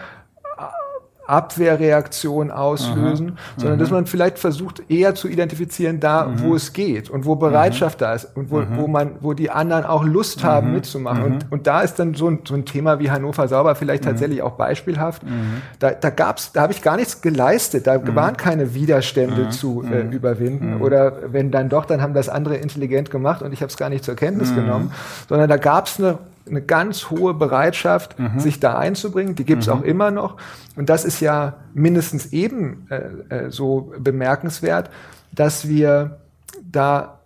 Abwehrreaktion auslösen, Aha, sondern dass man vielleicht versucht, eher zu identifizieren, da mhm. wo es geht und wo Bereitschaft mhm. da ist und wo, mhm. wo man, wo die anderen auch Lust haben mhm. mitzumachen. Und, mhm. und da ist dann so ein, so ein Thema wie Hannover sauber vielleicht mhm. tatsächlich auch beispielhaft. Da, da gab's, da habe ich gar nichts geleistet, da waren keine Widerstände zu äh, überwinden. Oder wenn dann doch, dann haben das andere intelligent gemacht und ich habe es gar nicht zur Kenntnis genommen, sondern da gab's eine eine ganz hohe Bereitschaft, mhm. sich da einzubringen. Die gibt es mhm. auch immer noch. Und das ist ja mindestens eben äh, äh, so bemerkenswert, dass wir da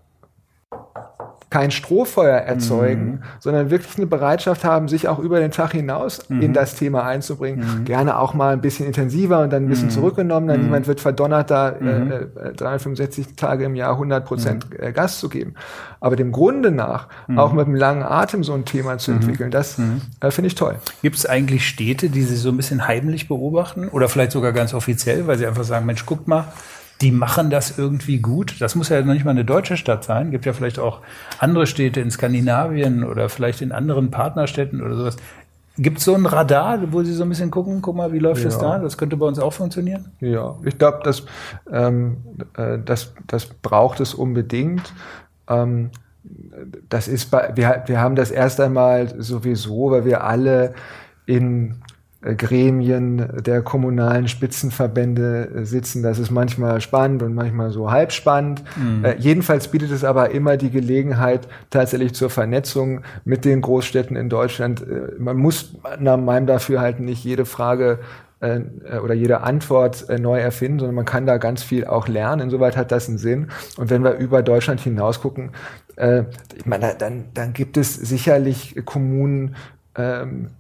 kein Strohfeuer erzeugen, mhm. sondern wirklich eine Bereitschaft haben, sich auch über den Tag hinaus mhm. in das Thema einzubringen. Mhm. Gerne auch mal ein bisschen intensiver und dann ein bisschen mhm. zurückgenommen. Dann mhm. niemand wird verdonnert, da äh, 365 äh, Tage im Jahr 100 Prozent mhm. Äh, Gas zu geben. Aber dem Grunde nach auch mit einem langen Atem so ein Thema zu entwickeln, das äh, finde ich toll. Gibt es eigentlich Städte, die Sie so ein bisschen heimlich beobachten oder vielleicht sogar ganz offiziell, weil Sie einfach sagen, Mensch, guckt mal, die machen das irgendwie gut. Das muss ja noch nicht mal eine deutsche Stadt sein. Gibt ja vielleicht auch andere Städte in Skandinavien oder vielleicht in anderen Partnerstädten oder sowas. Gibt es so ein Radar, wo Sie so ein bisschen gucken, guck mal, wie läuft ja. es da? Das könnte bei uns auch funktionieren? Ja, ich glaube, das, ähm, äh, das, das braucht es unbedingt. Ähm, das ist bei, wir, wir haben das erst einmal sowieso, weil wir alle in Gremien der kommunalen Spitzenverbände äh, sitzen. Das ist manchmal spannend und manchmal so halb spannend. Mhm. Äh, jedenfalls bietet es aber immer die Gelegenheit tatsächlich zur Vernetzung mit den Großstädten in Deutschland. Äh, man muss nach meinem Dafürhalten nicht jede Frage äh, oder jede Antwort äh, neu erfinden, sondern man kann da ganz viel auch lernen. Insoweit hat das einen Sinn. Und wenn wir über Deutschland hinaus gucken, ich meine, dann, dann gibt es sicherlich Kommunen, ähm,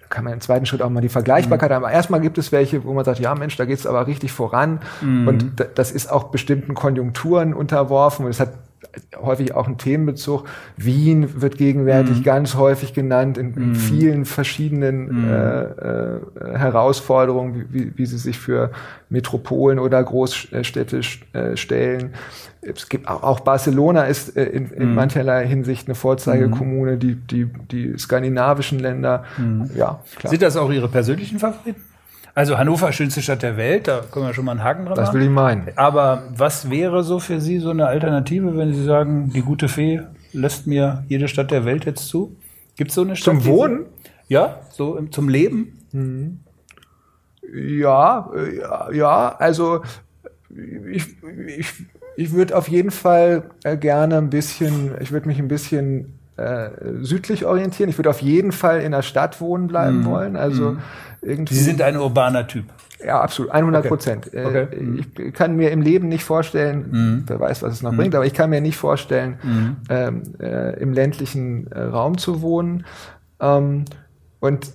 da kann man im zweiten Schritt auch mal die Vergleichbarkeit mhm. haben. Aber erstmal gibt es welche, wo man sagt, ja Mensch, da geht es aber richtig voran. Mhm. Und das ist auch bestimmten Konjunkturen unterworfen und es hat häufig auch einen Themenbezug. Wien wird gegenwärtig mhm. ganz häufig genannt in, in mhm. vielen verschiedenen mhm. äh, äh, Herausforderungen, wie, wie, sie sich für Metropolen oder Großstädte äh, stellen. Es gibt auch, auch Barcelona ist äh, in, in mhm. mancherlei Hinsicht eine Vorzeigekommune, die, die, die skandinavischen Länder. Mhm. Ja, klar. Sind das auch Ihre persönlichen Favoriten? Also Hannover, schönste Stadt der Welt, da können wir schon mal einen Haken dran machen. Das will ich meinen. Aber was wäre so für Sie so eine Alternative, wenn Sie sagen, die gute Fee lässt mir jede Stadt der Welt jetzt zu? Gibt es so eine Stadt? Zum Wohnen? Ja, so zum Leben? Mhm. Ja, ja, ja, also ich, ich, ich würde auf jeden Fall äh, gerne ein bisschen, ich würde mich ein bisschen äh, südlich orientieren. Ich würde auf jeden Fall in der Stadt wohnen bleiben mhm. wollen. Also mhm. irgendwie. Sie sind ein urbaner Typ. Ja, absolut, 100 Prozent. Okay. Äh, okay. Ich kann mir im Leben nicht vorstellen, mhm. wer weiß, was es noch mhm. bringt, aber ich kann mir nicht vorstellen, mhm. ähm, äh, im ländlichen äh, Raum zu wohnen. Ähm, und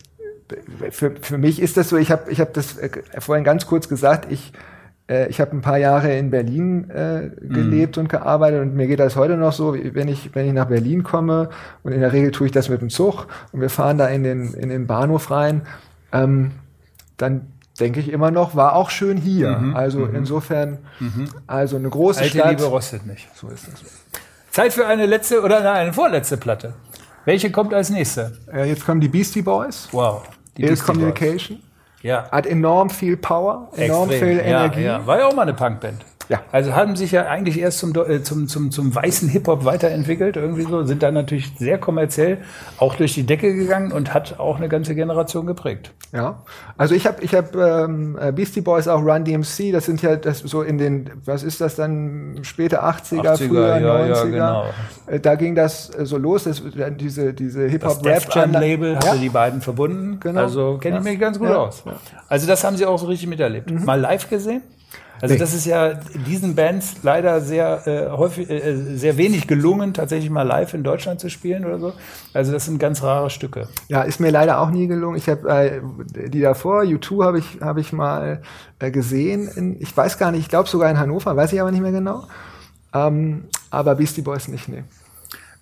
für, für mich ist das so, ich habe ich hab das äh, vorhin ganz kurz gesagt, ich äh, ich habe ein paar Jahre in Berlin äh, gelebt mhm. und gearbeitet und mir geht das heute noch so, wenn ich, wenn ich nach Berlin komme und in der Regel tue ich das mit dem Zug und wir fahren da in den, in den Bahnhof rein, ähm, dann denke ich immer noch, war auch schön hier. Mhm. Also mhm. insofern, mhm. also eine große Alte Stadt. Liebe rostet nicht. So ist das. Zeit für eine letzte oder eine vorletzte Platte. Welche kommt als nächste? Äh, jetzt kommen die Beastie Boys. Wow. Die Ill Communication. Boys. Ja. Hat enorm viel Power, enorm Extrem. viel Energie. Ja, ja. War ja auch mal eine Punkband. Ja. Also haben sich ja eigentlich erst zum, äh, zum, zum, zum weißen Hip-Hop weiterentwickelt, irgendwie so, sind dann natürlich sehr kommerziell auch durch die Decke gegangen und hat auch eine ganze Generation geprägt. Ja, also ich habe ich hab, ähm, äh, Beastie Boys, auch Run DMC, das sind ja das so in den, was ist das dann, späte 80er, 80er früher ja, 90er. Ja, genau. Äh, da ging das so los, das, diese, diese Hip-Hop-Rap-Label hatte ja? die beiden verbunden, genau. also kenne ich mich ganz gut aus. Also das haben sie auch so richtig miterlebt. Mhm. Mal live gesehen? Also nee. das ist ja diesen Bands leider sehr äh, häufig, äh, sehr wenig gelungen, tatsächlich mal live in Deutschland zu spielen oder so. Also das sind ganz rare Stücke. Ja, ist mir leider auch nie gelungen. Ich habe äh, die davor, U2 habe ich habe ich mal äh, gesehen. In, ich weiß gar nicht, ich glaube sogar in Hannover, weiß ich aber nicht mehr genau. Ähm, aber Beastie Boys nicht, nee.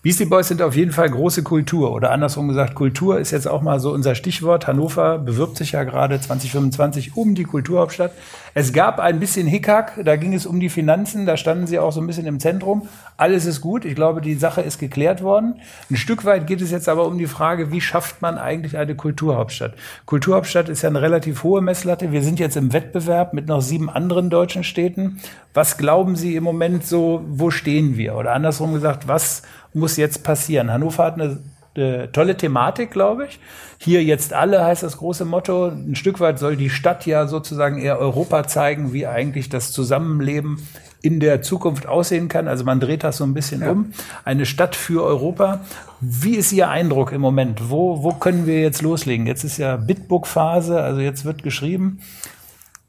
Beastie Boys sind auf jeden Fall große Kultur oder andersrum gesagt, Kultur ist jetzt auch mal so unser Stichwort. Hannover bewirbt sich ja gerade 2025 um die Kulturhauptstadt. Es gab ein bisschen Hickhack, da ging es um die Finanzen, da standen sie auch so ein bisschen im Zentrum. Alles ist gut, ich glaube, die Sache ist geklärt worden. Ein Stück weit geht es jetzt aber um die Frage, wie schafft man eigentlich eine Kulturhauptstadt? Kulturhauptstadt ist ja eine relativ hohe Messlatte. Wir sind jetzt im Wettbewerb mit noch sieben anderen deutschen Städten. Was glauben Sie im Moment so, wo stehen wir? Oder andersrum gesagt, was muss jetzt passieren? Hannover hat eine, eine tolle Thematik, glaube ich. Hier jetzt alle heißt das große Motto. Ein Stück weit soll die Stadt ja sozusagen eher Europa zeigen, wie eigentlich das Zusammenleben in der Zukunft aussehen kann. Also man dreht das so ein bisschen ja. um. Eine Stadt für Europa. Wie ist Ihr Eindruck im Moment? Wo, wo können wir jetzt loslegen? Jetzt ist ja Bitbook-Phase, also jetzt wird geschrieben.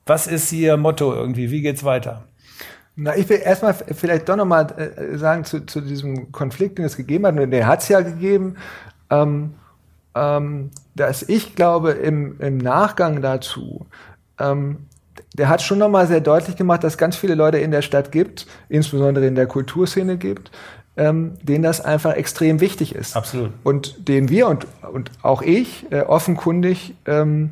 Was ist Ihr Motto irgendwie? Wie geht's weiter? Na, ich will erstmal vielleicht doch nochmal äh, sagen zu, zu diesem Konflikt, den es gegeben hat, und den hat es ja gegeben, ähm, ähm, dass ich glaube, im, im Nachgang dazu, ähm, der hat schon nochmal sehr deutlich gemacht, dass ganz viele Leute in der Stadt gibt, insbesondere in der Kulturszene gibt, ähm, denen das einfach extrem wichtig ist. Absolut. Und den wir und, und auch ich äh, offenkundig ähm,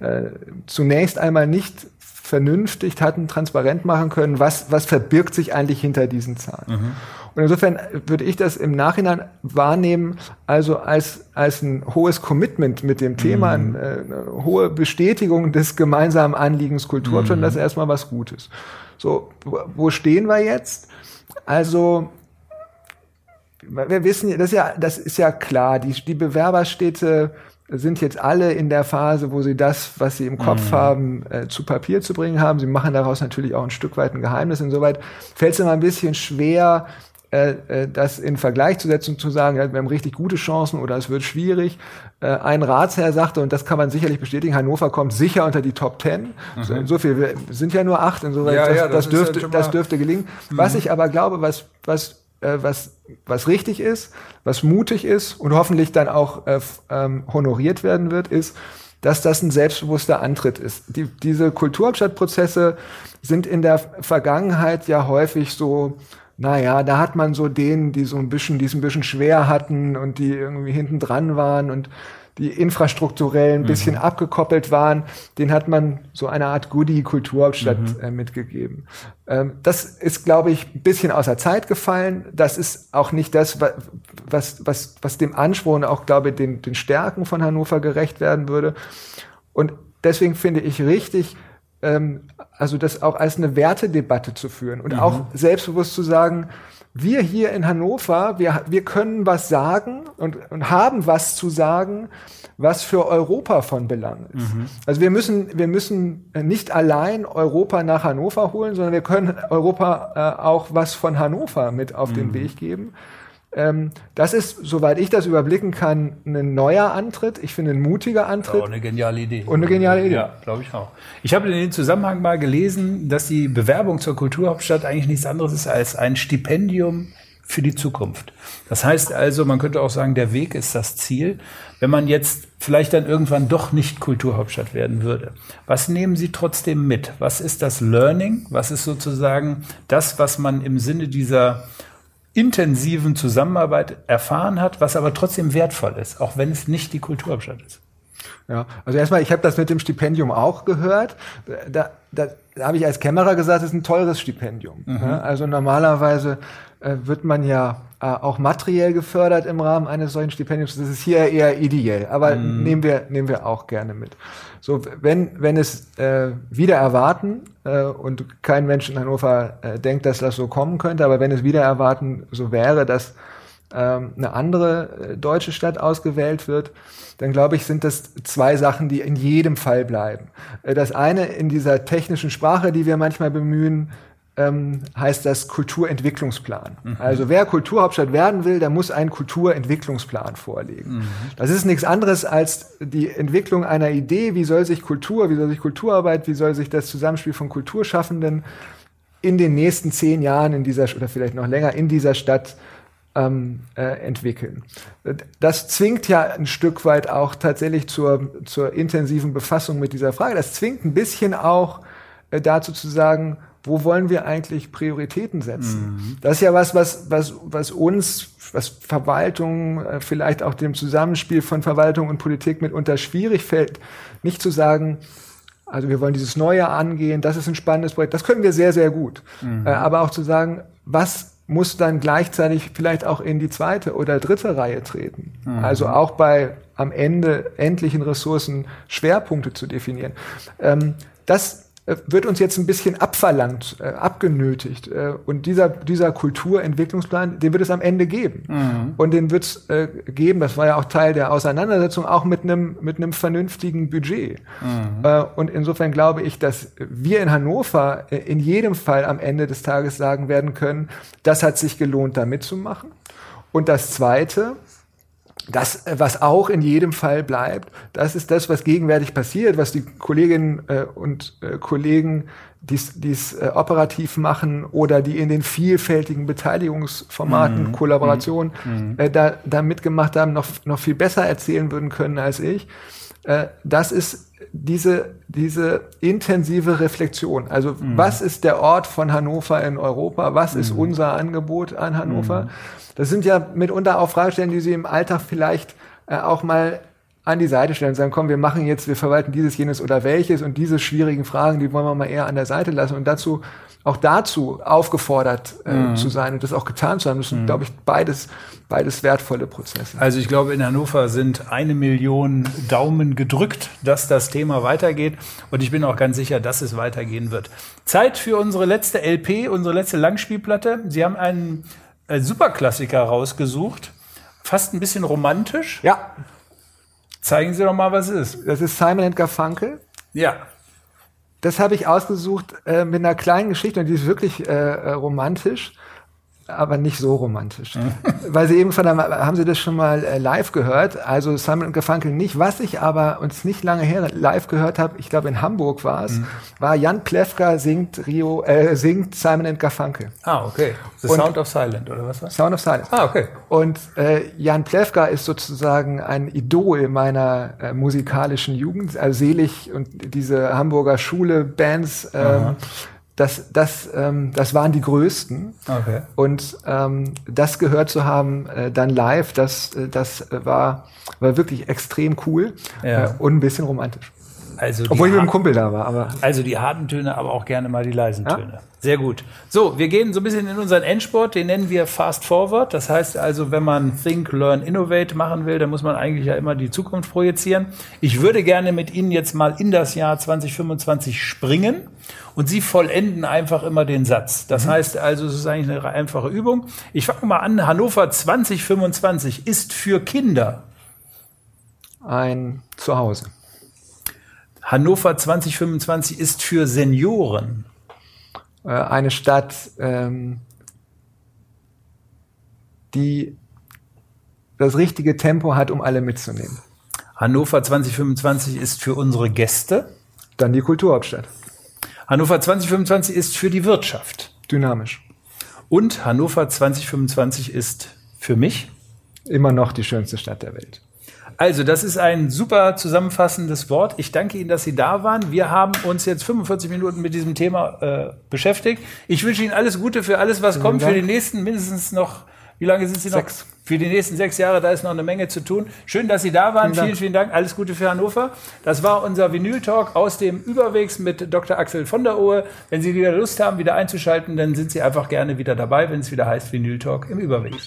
äh, zunächst einmal nicht vernünftig hatten transparent machen können, was, was verbirgt sich eigentlich hinter diesen Zahlen. Mhm. Und insofern würde ich das im Nachhinein wahrnehmen, also als, als ein hohes Commitment mit dem Thema, mhm. eine, eine, hohe Bestätigung des gemeinsamen Anliegens Kulturhauptstadt, mhm. das ist erstmal was Gutes. So, wo stehen wir jetzt? Also, wir wissen, das ist ja, das ist ja klar, die, die Bewerberstädte sind jetzt alle in der Phase, wo sie das, was sie im Kopf mhm. haben, äh, zu Papier zu bringen haben. Sie machen daraus natürlich auch ein Stück weit ein Geheimnis. Insoweit fällt es immer ein bisschen schwer, äh, äh, das in Vergleich zu setzen und zu sagen, ja, wir haben richtig gute Chancen oder es wird schwierig. Äh, ein Ratsherr sagte, und das kann man sicherlich bestätigen, Hannover kommt sicher unter die Top Ten. Mhm. So, so viel, wir sind ja nur acht, insoweit ja, das, ja, das, das dürfte, das dürfte gelingen. Mhm. Was ich aber glaube, was, was äh, was, was richtig ist, was mutig ist und hoffentlich dann auch äh, ähm, honoriert werden wird, ist, dass das ein selbstbewusster Antritt ist. Die, diese Kulturhauptstadtprozesse sind in der Vergangenheit ja häufig so, naja, da hat man so denen, die so ein bisschen, die es ein bisschen schwer hatten und die irgendwie hinten dran waren und die infrastrukturell ein bisschen mhm. abgekoppelt waren, den hat man so eine Art Goodie-Kulturhauptstadt mhm. äh, mitgegeben. Ähm, das ist, glaube ich, ein bisschen außer Zeit gefallen. Das ist auch nicht das, was, was, was dem Anspruch und auch, glaube ich, den, den Stärken von Hannover gerecht werden würde. Und deswegen finde ich richtig, ähm, also das auch als eine Wertedebatte zu führen und mhm. auch selbstbewusst zu sagen, wir hier in Hannover, wir, wir können was sagen und, und haben was zu sagen, was für Europa von Belang ist. Mhm. Also wir müssen, wir müssen nicht allein Europa nach Hannover holen, sondern wir können Europa äh, auch was von Hannover mit auf mhm. den Weg geben. Ähm, das ist, soweit ich das überblicken kann, ein neuer Antritt. Ich finde ein mutiger Antritt. Auch eine geniale Idee. Und eine geniale Idee. Ja, glaube ich auch. Ich habe in dem Zusammenhang mal gelesen, dass die Bewerbung zur Kulturhauptstadt eigentlich nichts anderes ist als ein Stipendium für die Zukunft. Das heißt also, man könnte auch sagen, der Weg ist das Ziel. Wenn man jetzt vielleicht dann irgendwann doch nicht Kulturhauptstadt werden würde, was nehmen Sie trotzdem mit? Was ist das Learning? Was ist sozusagen das, was man im Sinne dieser intensiven Zusammenarbeit erfahren hat, was aber trotzdem wertvoll ist, auch wenn es nicht die Kulturhauptstadt ist. Ja, also erstmal, ich habe das mit dem Stipendium auch gehört. Da, da, da habe ich als Kämmerer gesagt, es ist ein teures Stipendium. Mhm. Ja, also normalerweise äh, wird man ja äh, auch materiell gefördert im Rahmen eines solchen Stipendiums. Das ist hier eher ideell, aber mhm. nehmen wir nehmen wir auch gerne mit. So, wenn wenn es äh, wieder erwarten äh, und kein Mensch in Hannover äh, denkt, dass das so kommen könnte, aber wenn es wieder erwarten so wäre, dass ähm, eine andere äh, deutsche Stadt ausgewählt wird, dann glaube ich, sind das zwei Sachen, die in jedem Fall bleiben. Äh, das eine in dieser technischen Sprache, die wir manchmal bemühen, ähm, heißt das Kulturentwicklungsplan. Mhm. Also wer Kulturhauptstadt werden will, der muss einen Kulturentwicklungsplan vorlegen. Mhm. Das ist nichts anderes als die Entwicklung einer Idee, wie soll sich Kultur, wie soll sich Kulturarbeit, wie soll sich das Zusammenspiel von Kulturschaffenden in den nächsten zehn Jahren in dieser oder vielleicht noch länger in dieser Stadt ähm, äh, entwickeln. Das zwingt ja ein Stück weit auch tatsächlich zur, zur intensiven Befassung mit dieser Frage. Das zwingt ein bisschen auch äh, dazu zu sagen, wo wollen wir eigentlich Prioritäten setzen? Mhm. Das ist ja was, was, was, was uns, was Verwaltung, äh, vielleicht auch dem Zusammenspiel von Verwaltung und Politik mitunter schwierig fällt, nicht zu sagen, also wir wollen dieses Neue angehen, das ist ein spannendes Projekt, das können wir sehr, sehr gut. Mhm. Äh, aber auch zu sagen, was muss dann gleichzeitig vielleicht auch in die zweite oder dritte Reihe treten. Mhm. Also auch bei am Ende endlichen Ressourcen Schwerpunkte zu definieren. Ähm, das wird uns jetzt ein bisschen abverlangt, äh, abgenötigt. Äh, und dieser, dieser Kulturentwicklungsplan, den wird es am Ende geben. Mhm. Und den wird es äh, geben, das war ja auch Teil der Auseinandersetzung, auch mit einem mit einem vernünftigen Budget. Mhm. Äh, und insofern glaube ich, dass wir in Hannover äh, in jedem Fall am Ende des Tages sagen werden können, das hat sich gelohnt, da mitzumachen. Und das Zweite, das, äh, was auch in jedem Fall bleibt, das ist das, was gegenwärtig passiert, was die Kolleginnen äh, und äh, Kollegen, die es operativ machen oder die in den vielfältigen Beteiligungsformaten, mhm. Kollaborationen mhm. äh, da, da mitgemacht haben, noch, noch viel besser erzählen würden können als ich. Äh, das ist diese, diese intensive Reflexion. Also mhm. was ist der Ort von Hannover in Europa? Was ist mhm. unser Angebot an Hannover? Mhm. Das sind ja mitunter auch Fragestellungen, die Sie im Alltag vielleicht äh, auch mal an die Seite stellen und sagen, komm, wir machen jetzt, wir verwalten dieses, jenes oder welches und diese schwierigen Fragen, die wollen wir mal eher an der Seite lassen und dazu auch dazu aufgefordert äh, mhm. zu sein und das auch getan zu haben. Das sind, mhm. glaube ich, beides, beides wertvolle Prozesse. Also ich glaube, in Hannover sind eine Million Daumen gedrückt, dass das Thema weitergeht. Und ich bin auch ganz sicher, dass es weitergehen wird. Zeit für unsere letzte LP, unsere letzte Langspielplatte. Sie haben einen äh, Superklassiker rausgesucht. Fast ein bisschen romantisch. Ja. Zeigen Sie doch mal, was es ist. Das ist Simon Garfunkel. Ja. Das habe ich ausgesucht äh, mit einer kleinen Geschichte und die ist wirklich äh, äh romantisch aber nicht so romantisch. Weil Sie eben von der, haben Sie das schon mal äh, live gehört? Also Simon und Garfunkel nicht. Was ich aber uns nicht lange her live gehört habe, ich glaube in Hamburg war es, mhm. war Jan Plewka singt Rio, äh, singt Simon und Garfunkel. Ah, okay. The und Sound of Silence oder was war? Sound of Silence. Ah, okay. Und äh, Jan Plewka ist sozusagen ein Idol meiner äh, musikalischen Jugend, also selig und diese Hamburger Schule Bands. Ähm, das, das, ähm, das waren die größten. Okay. Und ähm, das gehört zu haben, äh, dann live, das, äh, das war, war wirklich extrem cool ja. äh, und ein bisschen romantisch. Also Obwohl ich mit einem Kumpel da war. Aber also die harten Töne, aber auch gerne mal die leisen Töne. Ja? Sehr gut. So, wir gehen so ein bisschen in unseren Endsport, den nennen wir Fast Forward. Das heißt also, wenn man Think, Learn, Innovate machen will, dann muss man eigentlich ja immer die Zukunft projizieren. Ich würde gerne mit Ihnen jetzt mal in das Jahr 2025 springen und Sie vollenden einfach immer den Satz. Das mhm. heißt also, es ist eigentlich eine einfache Übung. Ich fange mal an. Hannover 2025 ist für Kinder ein Zuhause. Hannover 2025 ist für Senioren. Äh, eine Stadt, ähm, die das richtige Tempo hat, um alle mitzunehmen. Hannover 2025 ist für unsere Gäste. Dann die Kulturhauptstadt. Hannover 2025 ist für die Wirtschaft. Dynamisch. Und Hannover 2025 ist für mich immer noch die schönste Stadt der Welt. Also, das ist ein super zusammenfassendes Wort. Ich danke Ihnen, dass Sie da waren. Wir haben uns jetzt 45 Minuten mit diesem Thema äh, beschäftigt. Ich wünsche Ihnen alles Gute für alles, was Vielen kommt, Dank. für die nächsten mindestens noch, wie lange sind Sie noch? Sechs. für die nächsten sechs Jahre. Da ist noch eine Menge zu tun. Schön, dass Sie da waren. Vielen, vielen, vielen Dank. Alles Gute für Hannover. Das war unser Vinyl-Talk aus dem Überwegs mit Dr. Axel von der Ohe. Wenn Sie wieder Lust haben, wieder einzuschalten, dann sind Sie einfach gerne wieder dabei, wenn es wieder heißt Vinyl-Talk im Überwegs.